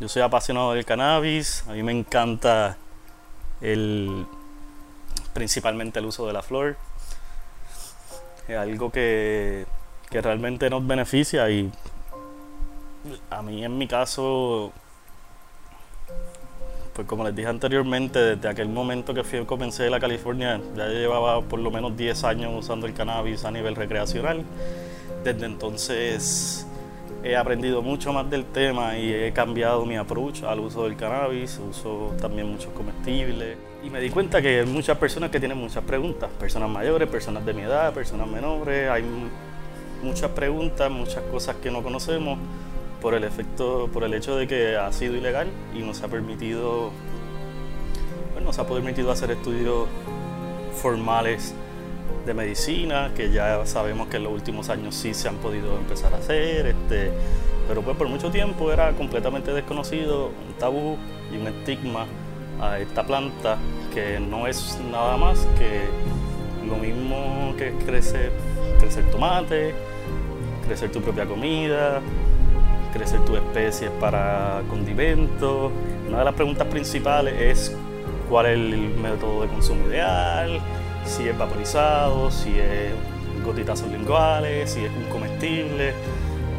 Yo soy apasionado del cannabis, a mí me encanta el principalmente el uso de la flor. Es algo que, que realmente nos beneficia y a mí en mi caso pues como les dije anteriormente, desde aquel momento que fui, comencé la California, ya llevaba por lo menos 10 años usando el cannabis a nivel recreacional. Desde entonces he aprendido mucho más del tema y he cambiado mi approach al uso del cannabis, uso también muchos comestibles. Y me di cuenta que hay muchas personas que tienen muchas preguntas, personas mayores, personas de mi edad, personas menores, hay muchas preguntas, muchas cosas que no conocemos por el efecto, por el hecho de que ha sido ilegal y nos ha permitido, bueno, nos ha permitido hacer estudios formales de medicina, que ya sabemos que en los últimos años sí se han podido empezar a hacer, este, pero pues por mucho tiempo era completamente desconocido, un tabú y un estigma a esta planta que no es nada más que lo mismo que crece, crecer tomate, crecer tu propia comida, crecer tus especies para condimentos. Una de las preguntas principales es cuál es el método de consumo ideal, si es vaporizado, si es gotitas sublinguales, si es un comestible,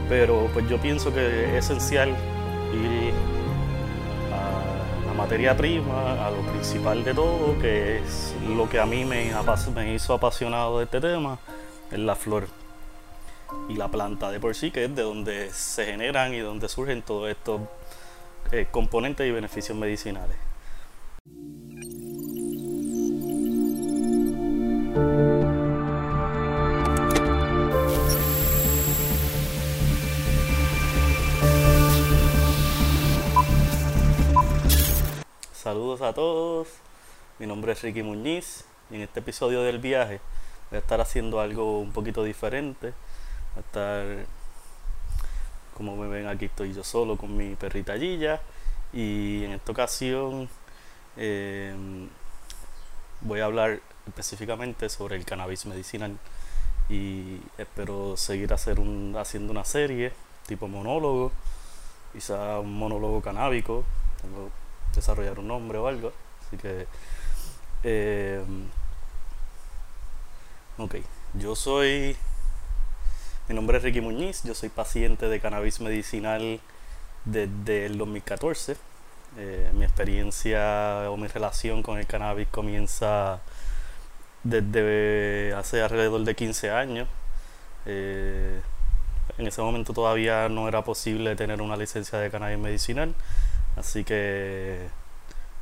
pero pues yo pienso que es esencial ir a la materia prima, a lo principal de todo, que es lo que a mí me, hizo apasionado de este tema, es la flor y la planta de por sí, que es de donde se generan y donde surgen todos estos eh, componentes y beneficios medicinales. Saludos a todos, mi nombre es Ricky Muñiz y en este episodio del viaje voy a estar haciendo algo un poquito diferente. A estar como me ven aquí estoy yo solo con mi perrita Gilla y en esta ocasión em, voy a hablar específicamente sobre el cannabis medicinal y espero seguir hacer un, haciendo una serie tipo monólogo quizá un monólogo canábico desarrollar un nombre o algo así que em, ok yo soy mi nombre es Ricky Muñiz, yo soy paciente de cannabis medicinal desde el 2014. Eh, mi experiencia o mi relación con el cannabis comienza desde hace alrededor de 15 años. Eh, en ese momento todavía no era posible tener una licencia de cannabis medicinal, así que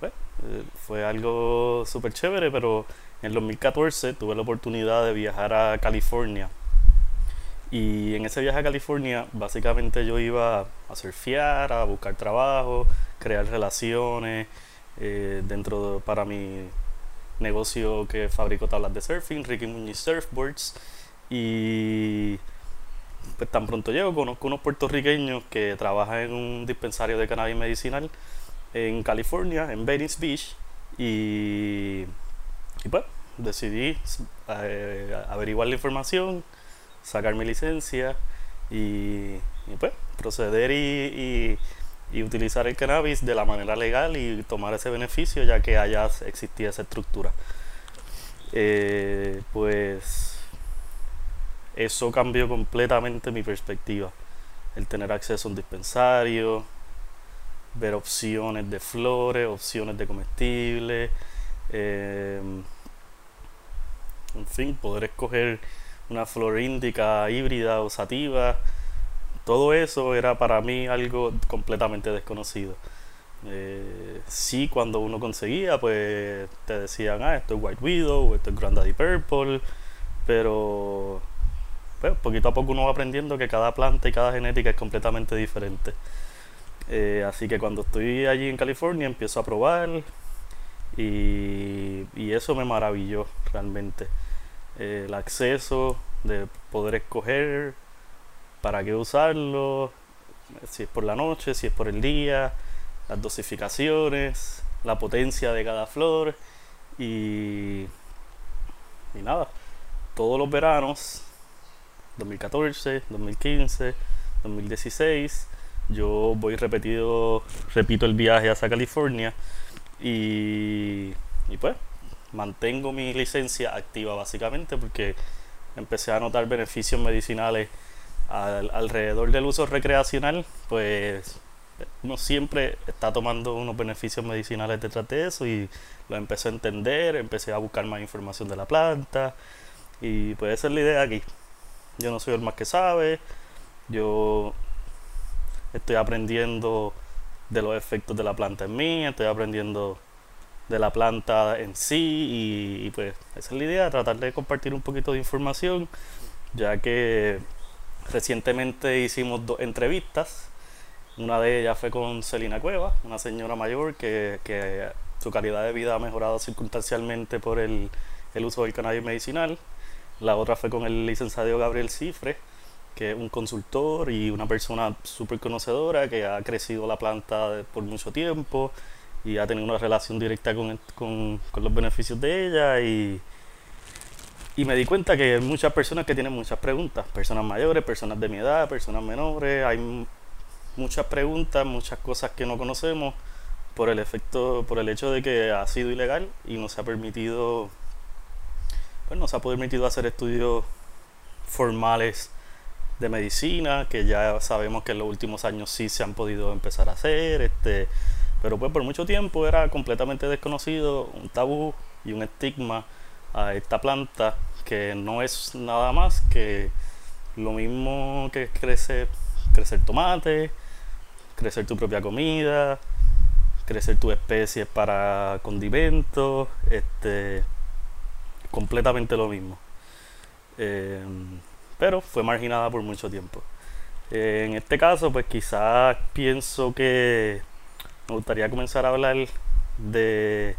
eh, fue algo súper chévere, pero en el 2014 tuve la oportunidad de viajar a California y en ese viaje a California, básicamente yo iba a surfear, a buscar trabajo, crear relaciones eh, dentro para mi negocio que fabrico tablas de surfing, Ricky Muñiz Surfboards. Y pues tan pronto llego, conozco unos puertorriqueños que trabajan en un dispensario de cannabis medicinal en California, en Venice Beach. Y, y pues decidí eh, averiguar la información sacar mi licencia y, pues proceder y, utilizar el cannabis de la manera legal y tomar ese beneficio ya que allá existía esa estructura. Eh, pues eso cambió completamente mi perspectiva. El tener acceso a un dispensario, ver opciones de flores, opciones de comestibles, eh, en fin, poder escoger una flor índica, híbrida o sativa. Todo eso era para mí algo completamente desconocido. Eh, sí, cuando uno conseguía, pues te decían, ah, esto es White Widow, esto es Granddaddy Purple, pero pues, poquito a poco uno va aprendiendo que cada planta y cada genética es completamente diferente. Eh, así que cuando estoy allí en California empiezo a probar y, eso me maravilló realmente el acceso, de poder escoger para qué usarlo, si es por la noche, si es por el día, las dosificaciones, la potencia de cada flor y, y nada, todos los veranos, 2014, 2015, 2016, yo voy repetido, repito el viaje hacia California y, y pues mantengo mi licencia activa básicamente porque empecé a notar beneficios medicinales alrededor del uso recreacional, pues uno siempre está tomando unos beneficios medicinales detrás de eso y lo empecé a entender, empecé a buscar más información de la planta y pues esa es la idea aquí. Yo no soy el más que sabe, yo estoy aprendiendo de los efectos de la planta en mí, estoy aprendiendo de la planta en sí y, pues esa es la idea, tratar de compartir un poquito de información, ya que recientemente hicimos dos entrevistas, una de ellas fue con Celina Cueva, una señora mayor que, que su calidad de vida ha mejorado circunstancialmente por el, el uso del cannabis medicinal, la otra fue con el licenciado Gabriel Cifre, que es un consultor y una persona súper conocedora que ha crecido la planta por mucho tiempo y ha tenido una relación directa con, con, los beneficios de ella y, y me di cuenta que hay muchas personas que tienen muchas preguntas, personas mayores, personas de mi edad, personas menores, hay muchas preguntas, muchas cosas que no conocemos por el efecto, por el hecho de que ha sido ilegal y no se ha permitido, pues no se ha permitido hacer estudios formales de medicina, que ya sabemos que en los últimos años sí se han podido empezar a hacer, este, pero pues por mucho tiempo era completamente desconocido, un tabú y un estigma a esta planta que no es nada más que lo mismo que crece, crecer tomate, crecer tu propia comida, crecer tus especies para condimentos, este, completamente lo mismo. Eh, pero fue marginada por mucho tiempo. En este caso, pues quizás pienso que me gustaría comenzar a hablar de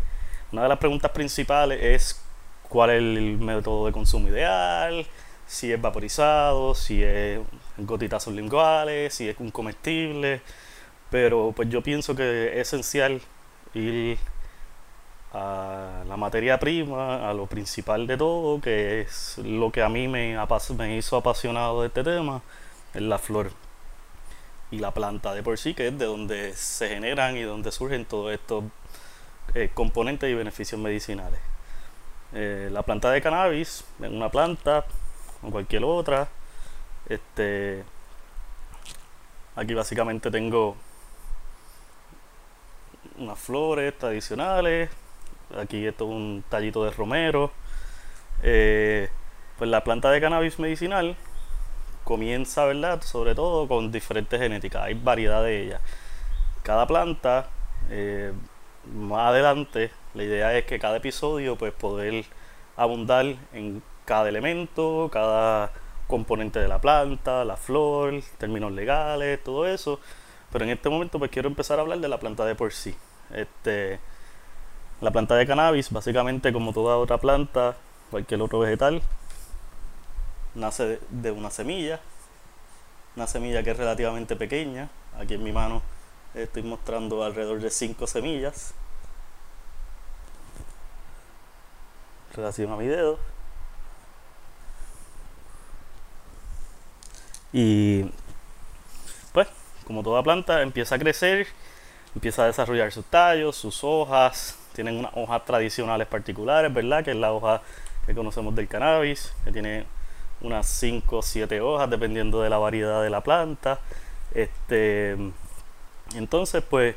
una de las preguntas principales es cuál es el método de consumo ideal, si es vaporizado, si es gotitas sublinguales, si es un comestible, pero pues yo pienso que es esencial ir a la materia prima, a lo principal de todo, que es lo que a mí me, hizo apasionado de este tema, es la flor y la planta de por sí, que es de donde se generan y donde surgen todos estos eh, componentes y beneficios medicinales. Eh, la planta de cannabis es una planta o cualquier otra. Este, aquí básicamente tengo unas flores tradicionales. Aquí esto es un tallito de romero. Eh, pues la planta de cannabis medicinal comienza, ¿verdad? Sobre todo con diferentes genéticas, hay variedad de ellas. Cada planta, eh, más adelante, la idea es que cada episodio, pues poder abundar en cada elemento, cada componente de la planta, la flor, términos legales, todo eso. Pero en este momento pues quiero empezar a hablar de la planta de por sí. Este, la planta de cannabis, básicamente como toda otra planta, cualquier otro vegetal, nace de una semilla, una semilla que es relativamente pequeña. Aquí en mi mano estoy mostrando alrededor de 5 semillas. Relación a mi dedo. Y pues, como toda planta, empieza a crecer, empieza a desarrollar sus tallos, sus hojas. Tienen unas hojas tradicionales particulares, ¿verdad? Que es la hoja que conocemos del cannabis, que tiene unas 5 o 7 hojas, dependiendo de la variedad de la planta. Este, entonces, pues,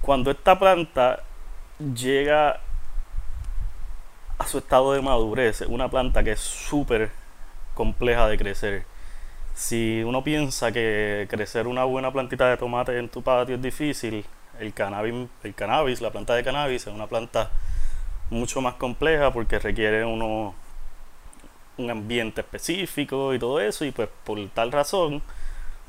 cuando esta planta llega a su estado de madurez, una planta que es súper compleja de crecer. Si uno piensa que crecer una buena plantita de tomate en tu patio es difícil, el cannabis, el cannabis, la planta de cannabis es una planta mucho más compleja porque requiere uno, un ambiente específico y todo eso, y pues por tal razón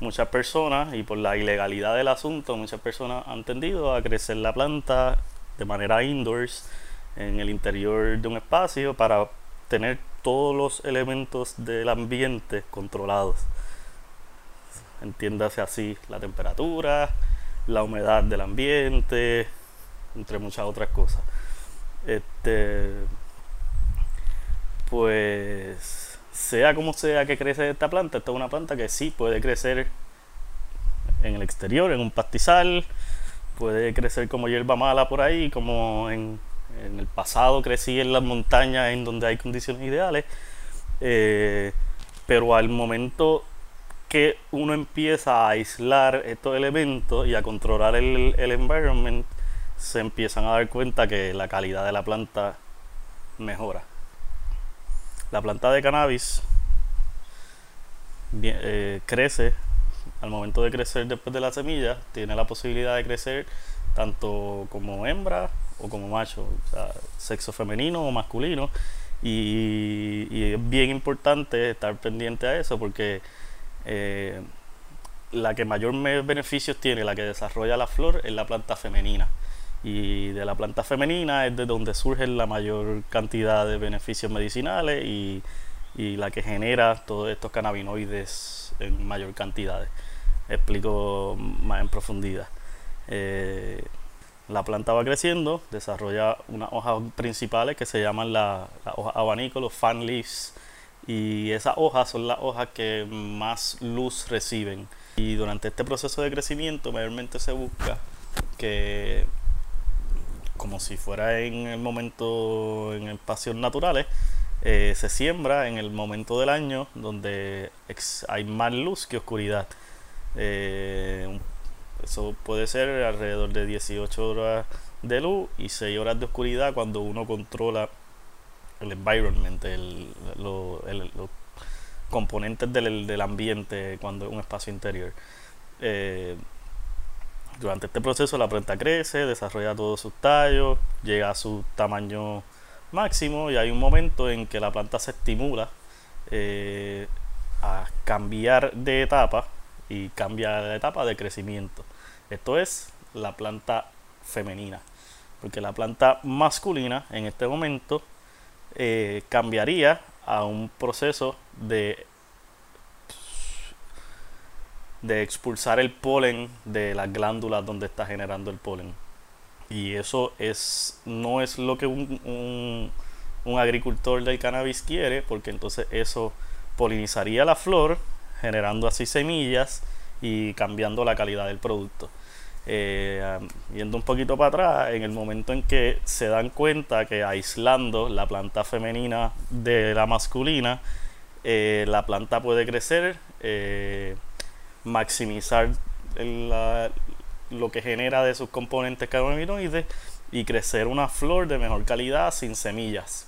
muchas personas, y por la ilegalidad del asunto, muchas personas han tendido a crecer la planta de manera indoors, en el interior de un espacio, para tener todos los elementos del ambiente controlados. Entiéndase así la temperatura, la humedad del ambiente, entre muchas otras cosas. Este pues sea como sea que crece esta planta, esta es una planta que sí puede crecer en el exterior, en un pastizal, puede crecer como hierba mala por ahí, como en, el pasado crecí en las montañas en donde hay condiciones ideales, eh, pero al momento que uno empieza a aislar estos elementos y a controlar el, el environment, se empiezan a dar cuenta que la calidad de la planta mejora. La planta de cannabis eh, crece al momento de crecer después de la semilla, tiene la posibilidad de crecer tanto como hembra o como macho, o sea, sexo femenino o masculino. Y, es bien importante estar pendiente a eso porque eh, la que mayor beneficios tiene, la que desarrolla la flor, es la planta femenina. Y de la planta femenina es de donde surge la mayor cantidad de beneficios medicinales y, y la que genera todos estos cannabinoides en mayor cantidad. Explico más en profundidad. Eh, la planta va creciendo, desarrolla unas hojas principales que se llaman las la hojas abanico, los fan leaves, y esas hojas son las hojas que más luz reciben. Y durante este proceso de crecimiento mayormente se busca que como si fuera en el momento en espacios naturales, eh, se siembra en el momento del año donde hay más luz que oscuridad. Eh, eso puede ser alrededor de 18 horas de luz y 6 horas de oscuridad cuando uno controla el environment, los componentes del, ambiente cuando es un espacio interior. Eh, durante este proceso la planta crece, desarrolla todos sus tallos, llega a su tamaño máximo y hay un momento en que la planta se estimula eh, a cambiar de etapa y cambia de etapa de crecimiento. Esto es la planta femenina, porque la planta masculina en este momento eh, cambiaría a un proceso de de expulsar el polen de las glándulas donde está generando el polen. Y eso es, no es lo que un, un, agricultor del cannabis quiere, porque entonces eso polinizaría la flor, generando así semillas y cambiando la calidad del producto. Eh, yendo un poquito para atrás, en el momento en que se dan cuenta que aislando la planta femenina de la masculina, eh, la planta puede crecer. Eh, maximizar lo que genera de sus componentes cannabinoides y crecer una flor de mejor calidad sin semillas.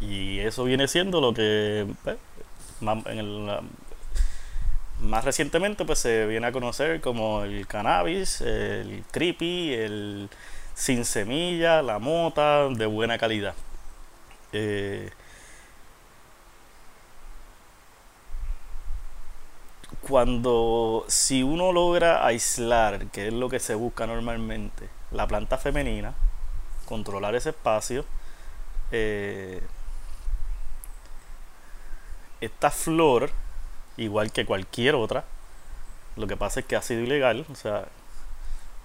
Y eso viene siendo lo que pues, más, recientemente pues se viene a conocer como el cannabis, el creepy, el sin semilla, la mota de buena calidad. Eh, cuando si uno logra aislar, que es lo que se busca normalmente, la planta femenina, controlar ese espacio, eh, esta flor, igual que cualquier otra, lo que pasa es que ha sido ilegal, o sea,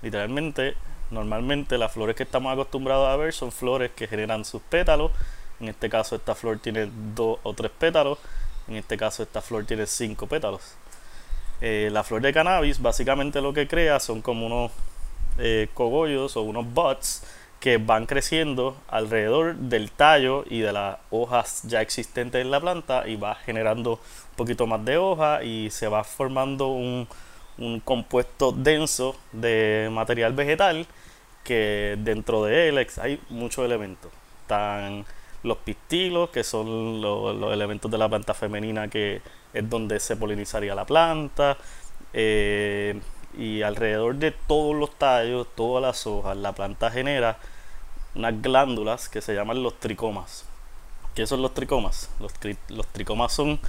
literalmente, normalmente las flores que estamos acostumbrados a ver son flores que generan sus pétalos, en este caso esta flor tiene dos o tres pétalos, en este caso esta flor tiene cinco pétalos. Eh, la flor de cannabis básicamente lo que crea son como unos eh, cogollos o unos buds que van creciendo alrededor del tallo y de las hojas ya existentes en la planta y va generando un poquito más de hoja y se va formando un, un compuesto denso de material vegetal que dentro de él hay muchos elementos. Están los pistilos, que son los elementos de la planta femenina que es donde se polinizaría la planta. Eh, y alrededor de todos los tallos, todas las hojas, la planta genera unas glándulas que se llaman los tricomas. ¿Qué son los tricomas? Los, los tricomas son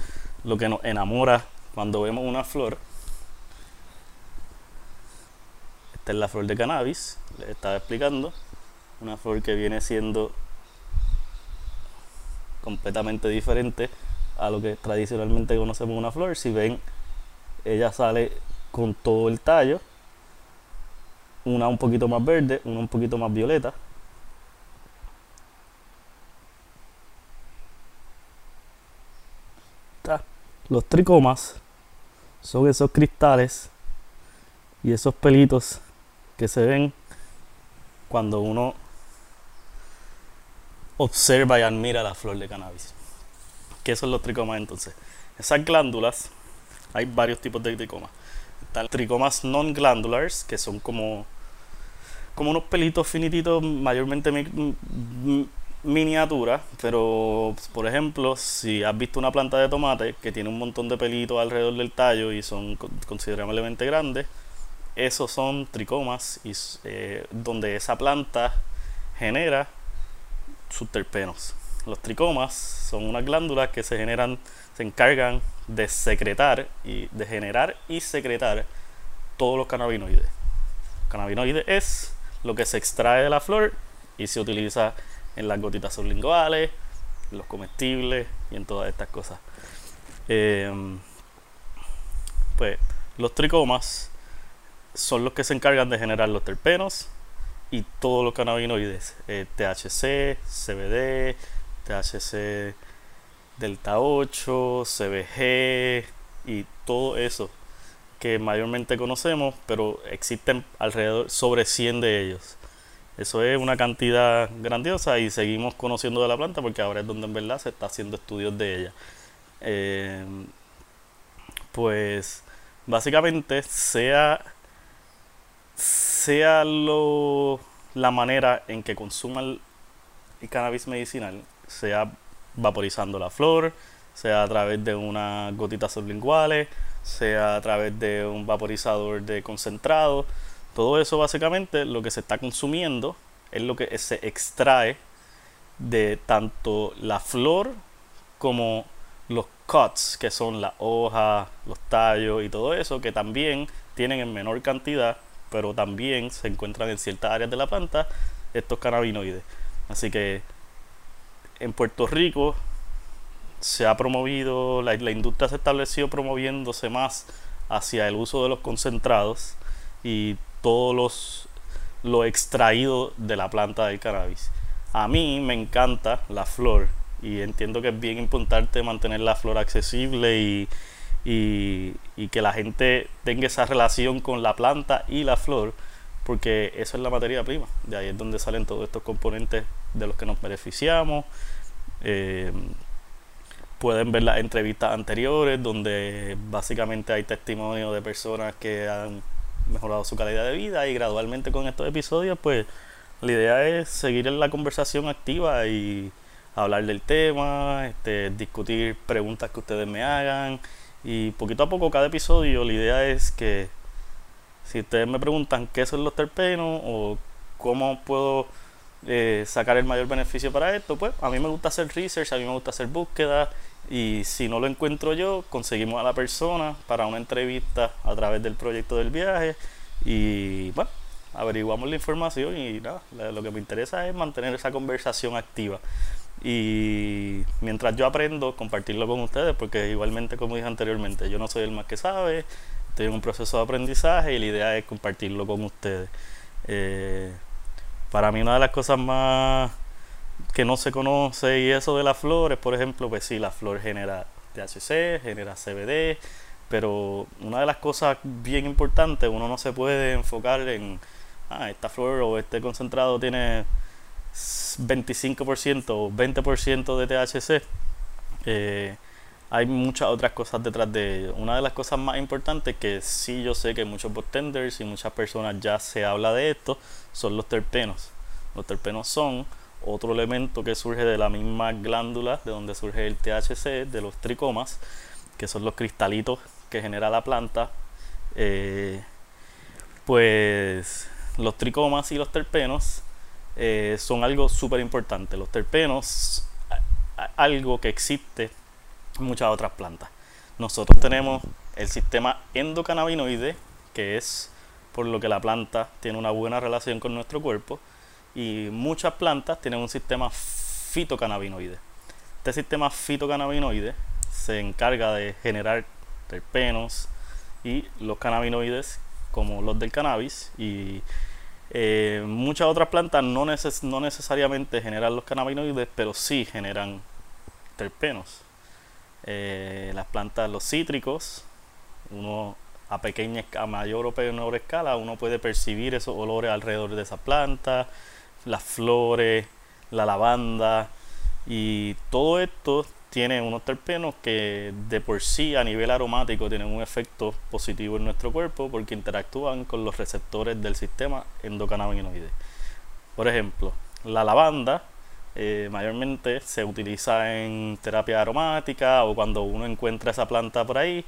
lo que nos enamora cuando vemos una flor. Esta es la flor de cannabis, les estaba explicando. Una flor que viene siendo completamente diferente a lo que tradicionalmente conocemos una flor. Si ven, ella sale con todo el tallo, una un poquito más verde, una un poquito más violeta. Los tricomas son esos cristales y esos pelitos que se ven cuando uno observa y admira la flor de cannabis. ¿Qué son los tricomas entonces? Esas glándulas, hay varios tipos de tricomas. Están tricomas non glandulars, que son como, como unos pelitos finititos, mayormente miniatura, pero por ejemplo, si has visto una planta de tomate que tiene un montón de pelitos alrededor del tallo y son considerablemente grandes, esos son tricomas y, eh, donde esa planta genera sus terpenos. Los tricomas son unas glándulas que se generan, se encargan de secretar y de generar y secretar todos los cannabinoides. Cannabinoides es lo que se extrae de la flor y se utiliza en las gotitas sublinguales, en los comestibles y en todas estas cosas. Em, pues los tricomas son los que se encargan de generar los terpenos y todos los cannabinoides, eh, THC, CBD, THC delta 8, CBG y todo eso que mayormente conocemos, pero existen alrededor sobre 100 de ellos. Eso es una cantidad grandiosa y seguimos conociendo de la planta porque ahora es donde en verdad se está haciendo estudios de ella. Eh, pues básicamente sea sea lo, la manera en que consuman el cannabis medicinal, sea vaporizando la flor, sea a través de unas gotitas sublinguales, sea a través de un vaporizador de concentrado, todo eso básicamente lo que se está consumiendo es lo que se extrae de tanto la flor como los cuts, que son las hojas, los tallos y todo eso, que también tienen en menor cantidad, pero también se encuentran en ciertas áreas de la planta estos cannabinoides. Así que en Puerto Rico se ha promovido, la, la industria se ha establecido promoviéndose más hacia el uso de los concentrados y todos los lo extraído de la planta del cannabis. A mí me encanta la flor y entiendo que es bien importante mantener la flor accesible y, y, que la gente tenga esa relación con la planta y la flor porque eso es la materia prima. De ahí es donde salen todos estos componentes de los que nos beneficiamos. Eh, pueden ver las entrevistas anteriores donde básicamente hay testimonio de personas que han mejorado su calidad de vida y gradualmente con estos episodios pues la idea es seguir en la conversación activa y hablar del tema, este, discutir preguntas que ustedes me hagan y poquito a poco cada episodio la idea es que si ustedes me preguntan qué son los terpenos o cómo puedo eh, sacar el mayor beneficio para esto, pues a mí me gusta hacer research, a mí me gusta hacer búsqueda y si no lo encuentro yo, conseguimos a la persona para una entrevista a través del proyecto del viaje y bueno, averiguamos la información y nada, lo que me interesa es mantener esa conversación activa. Y mientras yo aprendo, compartirlo con ustedes, porque igualmente, como dije anteriormente, yo no soy el más que sabe, estoy en un proceso de aprendizaje y la idea es compartirlo con ustedes. Eh, para mí una de las cosas más que no se conoce y eso de las flores, por ejemplo, pues sí, la flor genera THC, genera CBD, pero una de las cosas bien importantes, uno no se puede enfocar en, ah, esta flor o este concentrado tiene 25% o 20% de THC. Eh, hay muchas otras cosas detrás de ello. Una de las cosas más importantes que sí yo sé que muchos botenders y muchas personas ya se habla de esto son los terpenos. Los terpenos son otro elemento que surge de la misma glándula de donde surge el THC, de los tricomas, que son los cristalitos que genera la planta. Eh, pues los tricomas y los terpenos eh, son algo súper importante. Los terpenos, algo que existe en muchas otras plantas. Nosotros tenemos el sistema endocannabinoide, que es por lo que la planta tiene una buena relación con nuestro cuerpo y muchas plantas tienen un sistema fitocannabinoide. Este sistema fitocannabinoide se encarga de generar terpenos y los cannabinoides como los del cannabis y eh, muchas otras plantas no, no necesariamente generan los cannabinoides pero sí generan terpenos eh, las plantas, los cítricos, uno a pequeña, a mayor o menor escala, uno puede percibir esos olores alrededor de esa planta, las flores, la lavanda y todo esto tiene unos terpenos que de por sí a nivel aromático tienen un efecto positivo en nuestro cuerpo porque interactúan con los receptores del sistema endocannabinoide. Por ejemplo, la lavanda eh, mayormente se utiliza en terapia aromática o cuando uno encuentra esa planta por ahí,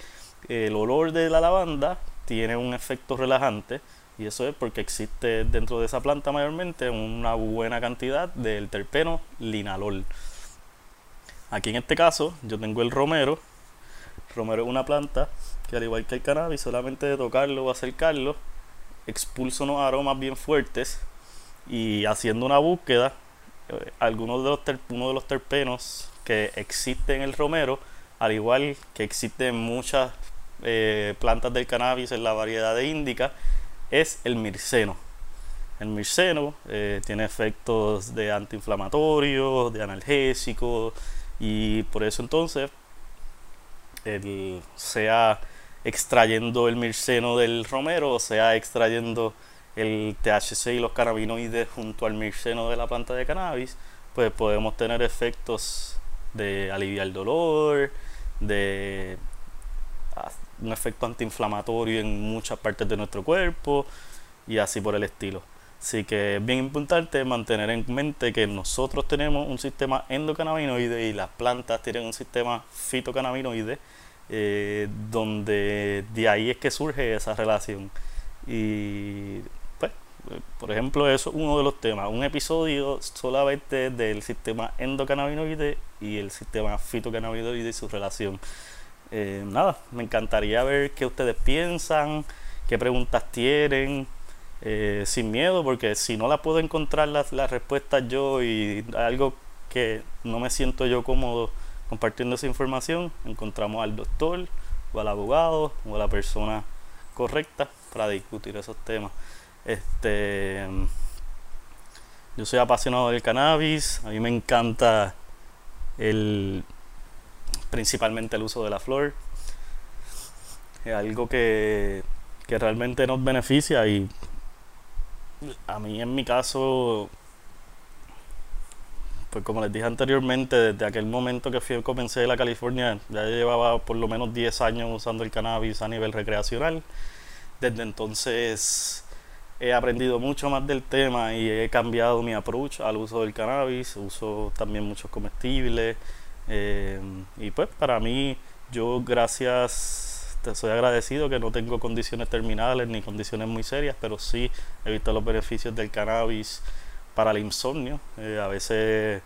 el olor de la lavanda tiene un efecto relajante y eso es porque existe dentro de esa planta mayormente una buena cantidad del terpeno linalol. Aquí en este caso yo tengo el romero. Romero es una planta que al igual que el cannabis, solamente de tocarlo o acercarlo, expulsa unos aromas bien fuertes y haciendo una búsqueda, eh, algunos de los uno de los terpenos que existen en el romero, al igual que existen muchas eh, plantas del cannabis en la variedad de índica, es el mirceno. El mirceno eh, tiene efectos de antiinflamatorio, de analgésico, y por eso entonces, sea extrayendo el mirceno del romero, sea extrayendo el THC y los cannabinoides junto al mirceno de la planta de cannabis, pues podemos tener efectos de aliviar el dolor, de un efecto antiinflamatorio en muchas partes de nuestro cuerpo y así por el estilo. Así que es bien importante mantener en mente que nosotros tenemos un sistema endocannabinoide y las plantas tienen un sistema fitocannabinoide, eh, donde de ahí es que surge esa relación. Y pues, por ejemplo, eso es uno de los temas. Un episodio solamente del sistema endocannabinoide y el sistema fitocannabinoide y su relación. Eh, nada, me encantaría ver qué ustedes piensan, qué preguntas tienen. Eh, sin miedo, porque si no la puedo encontrar las, respuestas yo y algo que no me siento yo cómodo compartiendo esa información, encontramos al doctor o al abogado o a la persona correcta para discutir esos temas. Este, yo soy apasionado del cannabis, a mí me encanta el principalmente el uso de la flor. Es algo que, que realmente nos beneficia y a mí en mi caso, pues como les dije anteriormente, desde aquel momento que fui, comencé la California, ya llevaba por lo menos 10 años usando el cannabis a nivel recreacional. Desde entonces he aprendido mucho más del tema y he cambiado mi approach al uso del cannabis. Uso también muchos comestibles. Eh, y pues para mí, yo gracias te soy agradecido que no tengo condiciones terminales ni condiciones muy serias, pero sí he visto los beneficios del cannabis para el insomnio. Eh, a veces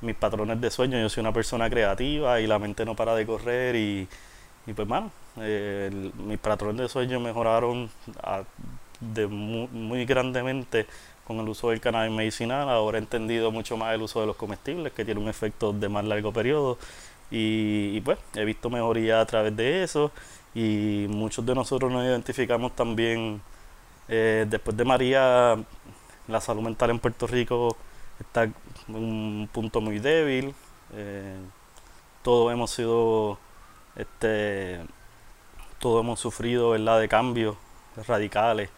mis patrones de sueño, yo soy una persona creativa y la mente no para de correr y, pues bueno, eh, mis patrones de sueño mejoraron de muy, grandemente con el uso del cannabis medicinal. Ahora he entendido mucho más el uso de los comestibles, que tiene un efecto de más largo periodo. Y, pues he visto mejoría a través de eso y muchos de nosotros nos identificamos también eh, después de María la salud mental en Puerto Rico está en un punto muy débil eh, todos hemos sido este todos hemos sufrido ¿verdad? de cambios radicales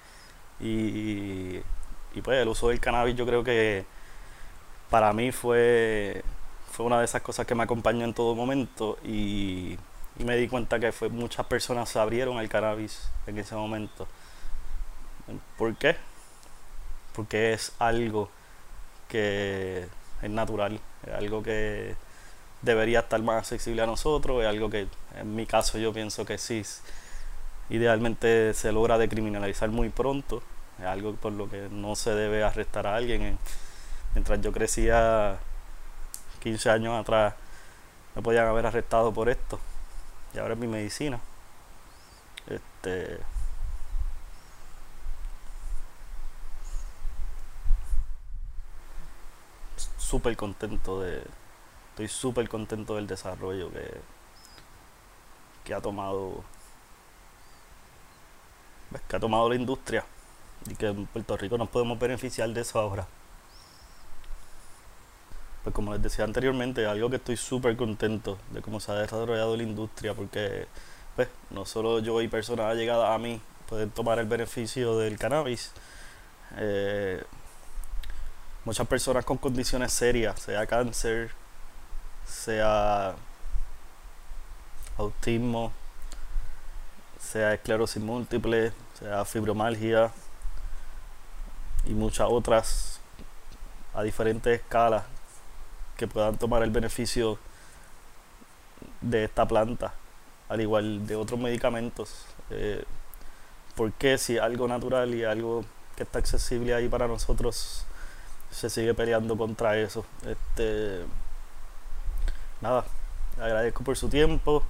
y, y pues el uso del cannabis yo creo que para mí fue fue una de esas cosas que me acompañó en todo momento y me di cuenta que fue, muchas personas se abrieron al cannabis en ese momento. ¿Por qué? Porque es algo que es natural, es algo que debería estar más accesible a nosotros, es algo que en mi caso yo pienso que sí, idealmente se logra decriminalizar muy pronto, es algo por lo que no se debe arrestar a alguien. Mientras yo crecía 15 años atrás, me podían haber arrestado por esto y ahora es mi medicina. Este. Súper contento de. Estoy súper contento del desarrollo que, que ha tomado. Que ha tomado la industria. Y que en Puerto Rico nos podemos beneficiar de eso ahora. pues como les decía anteriormente, algo que estoy súper contento de cómo se ha desarrollado la industria, porque pues no solo yo y personas allegadas a mí pueden tomar el beneficio del cannabis, eh, muchas personas con condiciones serias, sea cáncer, sea autismo, sea esclerosis múltiple, sea fibromalgia y muchas otras a diferentes escalas que puedan tomar el beneficio de esta planta, al igual de otros medicamentos. Eh, porque si algo natural y algo que está accesible ahí para nosotros se sigue peleando contra eso? Este, nada, agradezco por su tiempo.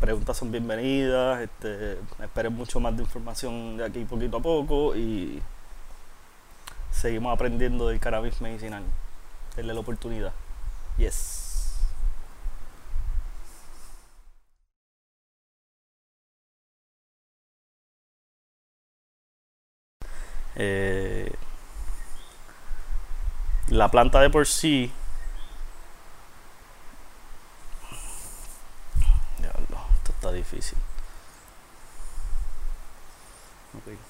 Preguntas son bienvenidas. Este, esperen mucho más de información de aquí poquito a poco y seguimos aprendiendo del cannabis medicinal. Denle la oportunidad. Yes. Eh, la planta de por sí Diablo, esto está difícil. Okay.